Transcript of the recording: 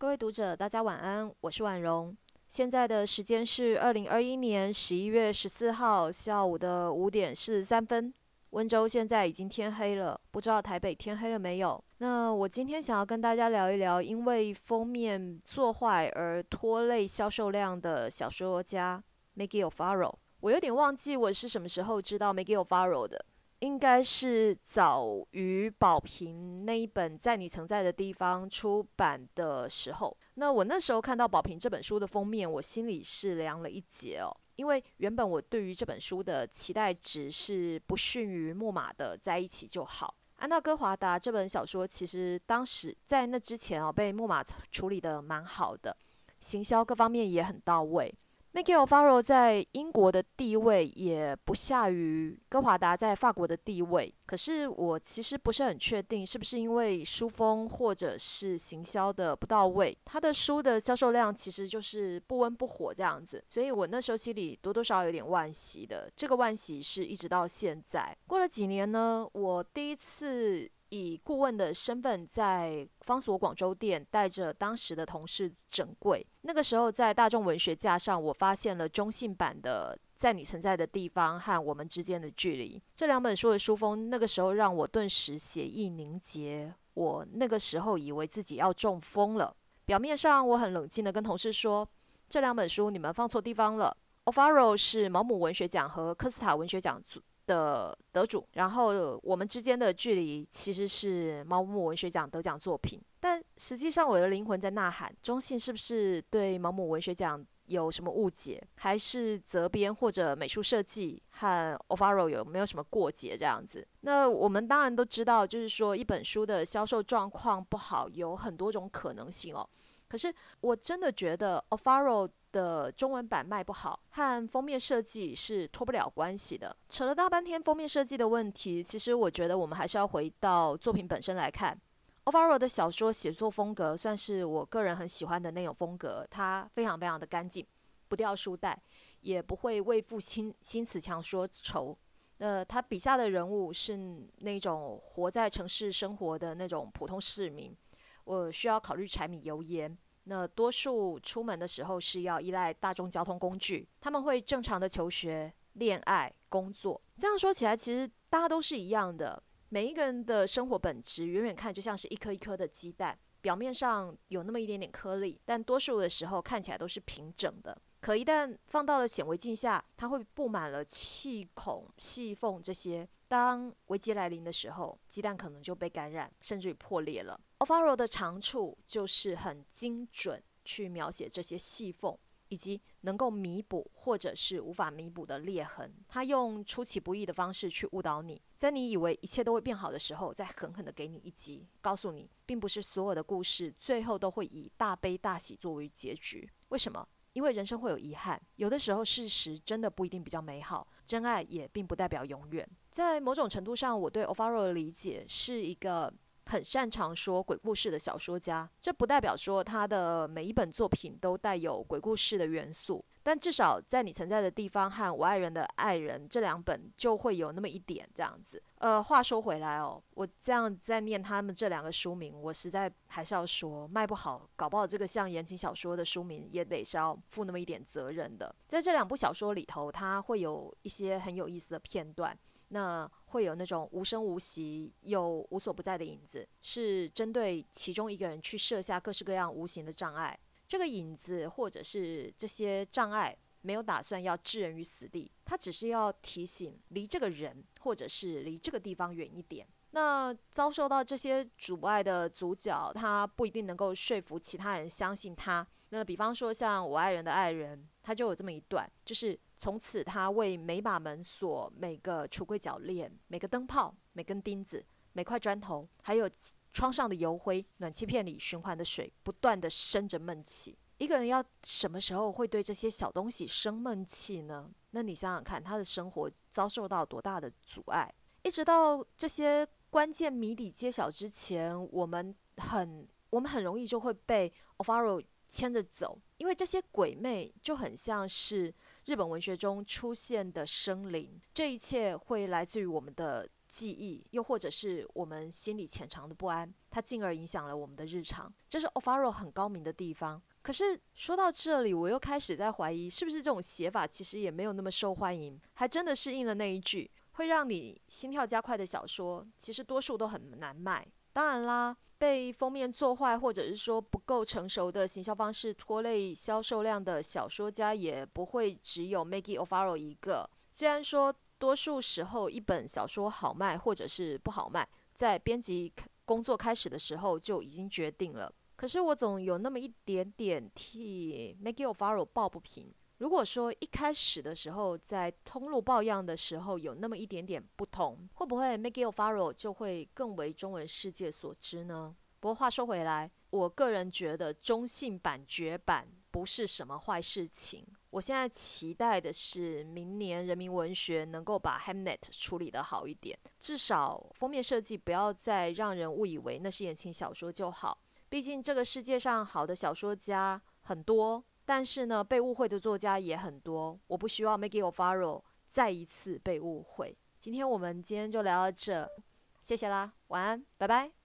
各位读者，大家晚安，我是婉容。现在的时间是二零二一年十一月十四号下午的五点四十三分。温州现在已经天黑了，不知道台北天黑了没有？那我今天想要跟大家聊一聊，因为封面做坏而拖累销售量的小说家 Miguel Farro。我有点忘记我是什么时候知道 Miguel Farro 的。应该是早于宝瓶那一本在你曾在的地方出版的时候。那我那时候看到宝瓶这本书的封面，我心里是凉了一截哦。因为原本我对于这本书的期待值是不逊于木马的在一起就好。安娜·戈华达这本小说其实当时在那之前哦，被木马处理的蛮好的，行销各方面也很到位。Miguel Farro 在英国的地位也不下于戈华达在法国的地位，可是我其实不是很确定，是不是因为书风或者是行销的不到位，他的书的销售量其实就是不温不火这样子，所以我那时候心里多多少少有点惋惜的。这个惋惜是一直到现在，过了几年呢，我第一次。以顾问的身份，在方所广州店带着当时的同事整柜。那个时候，在大众文学架上，我发现了中性版的《在你存在的地方》和《我们之间的距离》这两本书的书封。那个时候，让我顿时血意凝结。我那个时候以为自己要中风了。表面上，我很冷静的跟同事说：“这两本书你们放错地方了。” o f a r o 是毛姆文学奖和科斯塔文学奖。的得主，然后我们之间的距离其实是猫姆文学奖得奖作品，但实际上我的灵魂在呐喊：中信是不是对毛姆文学奖有什么误解，还是责编或者美术设计和 Ovaro 有没有什么过节这样子？那我们当然都知道，就是说一本书的销售状况不好有很多种可能性哦。可是我真的觉得 o f a r o 的中文版卖不好，和封面设计是脱不了关系的。扯了大半天封面设计的问题，其实我觉得我们还是要回到作品本身来看。Ofaro 的小说写作风格算是我个人很喜欢的那种风格，它非常非常的干净，不掉书袋，也不会为赋新新词强说愁。那他笔下的人物是那种活在城市生活的那种普通市民，我需要考虑柴米油盐。那多数出门的时候是要依赖大众交通工具，他们会正常的求学、恋爱、工作。这样说起来，其实大家都是一样的。每一个人的生活本质，远远看就像是一颗一颗的鸡蛋，表面上有那么一点点颗粒，但多数的时候看起来都是平整的。可一旦放到了显微镜下，它会布满了气孔、细缝这些。当危机来临的时候，鸡蛋可能就被感染，甚至于破裂了。o f a r o 的长处就是很精准去描写这些细缝，以及能够弥补或者是无法弥补的裂痕。他用出其不意的方式去误导你，在你以为一切都会变好的时候，再狠狠的给你一击，告诉你，并不是所有的故事最后都会以大悲大喜作为结局。为什么？因为人生会有遗憾，有的时候事实真的不一定比较美好，真爱也并不代表永远。在某种程度上，我对 o f a r o 的理解是一个。很擅长说鬼故事的小说家，这不代表说他的每一本作品都带有鬼故事的元素，但至少在你存在的地方和我爱人的爱人这两本就会有那么一点这样子。呃，话说回来哦，我这样在念他们这两个书名，我实在还是要说卖不好，搞不好这个像言情小说的书名也得是要负那么一点责任的。在这两部小说里头，它会有一些很有意思的片段。那会有那种无声无息又无所不在的影子，是针对其中一个人去设下各式各样无形的障碍。这个影子或者是这些障碍，没有打算要置人于死地，他只是要提醒离这个人或者是离这个地方远一点。那遭受到这些阻碍的主角，他不一定能够说服其他人相信他。那比方说，像我爱人的爱人，他就有这么一段，就是从此他为每把门锁、每个橱柜铰链、每个灯泡、每根钉子、每块砖头，还有窗上的油灰、暖气片里循环的水，不断的生着闷气。一个人要什么时候会对这些小东西生闷气呢？那你想想看，他的生活遭受到多大的阻碍？一直到这些关键谜底揭晓之前，我们很我们很容易就会被 o f a r o 牵着走，因为这些鬼魅就很像是日本文学中出现的生灵。这一切会来自于我们的记忆，又或者是我们心里潜藏的不安，它进而影响了我们的日常。这是 o f a r o 很高明的地方。可是说到这里，我又开始在怀疑，是不是这种写法其实也没有那么受欢迎？还真的是应了那一句，会让你心跳加快的小说，其实多数都很难卖。当然啦，被封面做坏，或者是说不够成熟的行销方式拖累销售量的小说家，也不会只有 Maggie O'Farrell 一个。虽然说多数时候一本小说好卖或者是不好卖，在编辑工作开始的时候就已经决定了。可是我总有那么一点点替 Maggie O'Farrell 抱不平。如果说一开始的时候在通路报样的时候有那么一点点不同，会不会 Maggie o f a r o 就会更为中文世界所知呢？不过话说回来，我个人觉得中性版绝版不是什么坏事情。我现在期待的是明年人民文学能够把 Hamnet 处理得好一点，至少封面设计不要再让人误以为那是言情小说就好。毕竟这个世界上好的小说家很多，但是呢，被误会的作家也很多。我不希望 Maggie o f a r o 再一次被误会。今天我们今天就聊到这，谢谢啦，晚安，拜拜。